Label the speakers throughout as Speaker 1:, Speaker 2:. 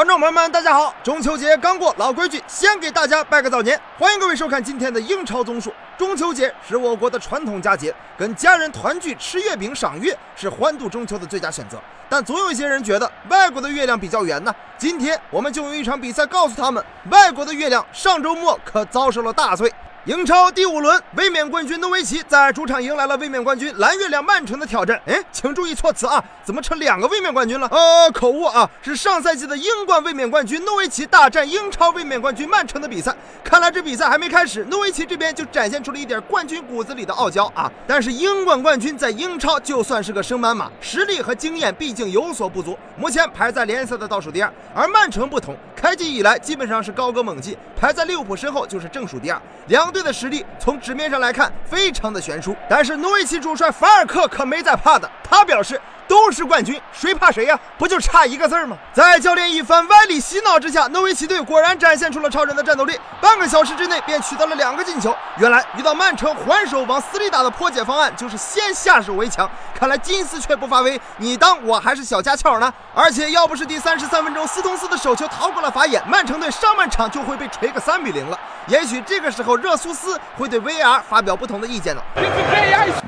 Speaker 1: 观众朋友们，大家好！中秋节刚过，老规矩，先给大家拜个早年。欢迎各位收看今天的英超综述。中秋节是我国的传统佳节，跟家人团聚吃月饼赏月是欢度中秋的最佳选择。但总有一些人觉得外国的月亮比较圆呢。今天我们就用一场比赛告诉他们，外国的月亮上周末可遭受了大罪。英超第五轮，卫冕冠军诺维奇在主场迎来了卫冕冠军蓝月亮曼城的挑战。哎，请注意措辞啊，怎么成两个卫冕冠军了？呃，口误啊，是上赛季的英冠卫冕冠军诺维奇大战英超卫冕冠军曼城的比赛。看来这比赛还没开始，诺维奇这边就展现出了一点冠军骨子里的傲娇啊。但是英冠冠军在英超就算是个升班马，实力和经验毕竟有所不足，目前排在联赛的倒数第二。而曼城不同，开季以来基本上是高歌猛进，排在利物浦身后就是正数第二。两。队的实力从纸面上来看非常的悬殊，但是诺维奇主帅法尔克可没在怕的，他表示。都是冠军，谁怕谁呀？不就差一个字儿吗？在教练一番歪理洗脑之下，诺维奇队果然展现出了超人的战斗力，半个小时之内便取得了两个进球。原来遇到曼城还手往死里打的破解方案就是先下手为强，看来金丝雀不发威，你当我还是小家雀呢？而且要不是第三十三分钟斯通斯的手球逃过了法眼，曼城队上半场就会被锤个三比零了。也许这个时候热苏斯会对 VAR 发表不同的意见呢。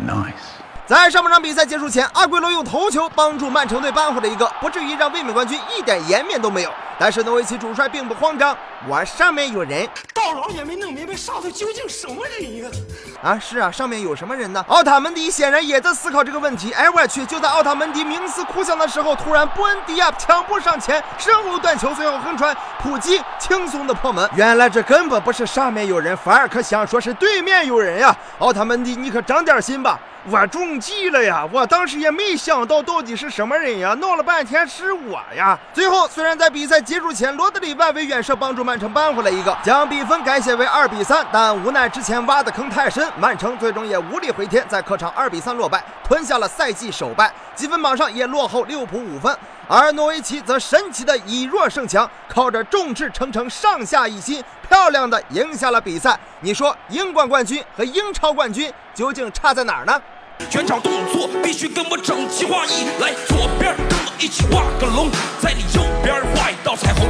Speaker 1: Nice。在上半场比赛结束前，阿圭罗用头球帮助曼城队扳回了一个，不至于让卫冕冠军一点颜面都没有。但是诺维奇主帅并不慌张，我上面有人，
Speaker 2: 到老也没弄明白上头究竟什么人呀？
Speaker 1: 啊，是啊，上面有什么人呢？奥塔门迪显然也在思考这个问题。哎，我去！就在奥塔门迪冥思苦想的时候，突然布恩迪亚抢步上前，身后断球，随后横传，普基轻松的破门。原来这根本不是上面有人，反而可想说是对面有人呀！奥塔门迪，你可长点心吧！我中计了呀！我当时也没想到到底是什么人呀，闹了半天是我呀！最后虽然在比赛结束前，罗德里外围远射帮助曼城扳回来一个，将比分改写为二比三，但无奈之前挖的坑太深，曼城最终也无力回天，在客场二比三落败，吞下了赛季首败，积分榜上也落后利物浦五分。而诺维奇则神奇的以弱胜强，靠着众志成城、上下一心，漂亮的赢下了比赛。你说英冠冠军和英超冠军究竟差在哪儿呢？全场动作必须跟我整齐划一，来左边跟我一起画个龙，在你右边画一道彩虹，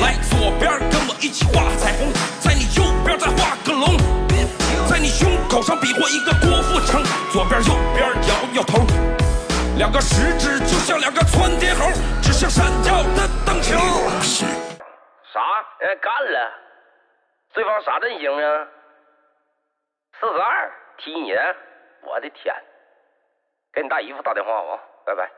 Speaker 1: 来左边跟我一起画彩虹，在你右边再画个龙，在你胸口上比划一个郭富城，左边右边摇摇头，两个食指就像两个窜天猴，指向闪耀的灯球。
Speaker 3: 啥？哎，干了！对方啥阵型啊？四十二踢你。我的天！给你大姨夫打电话吧，拜拜。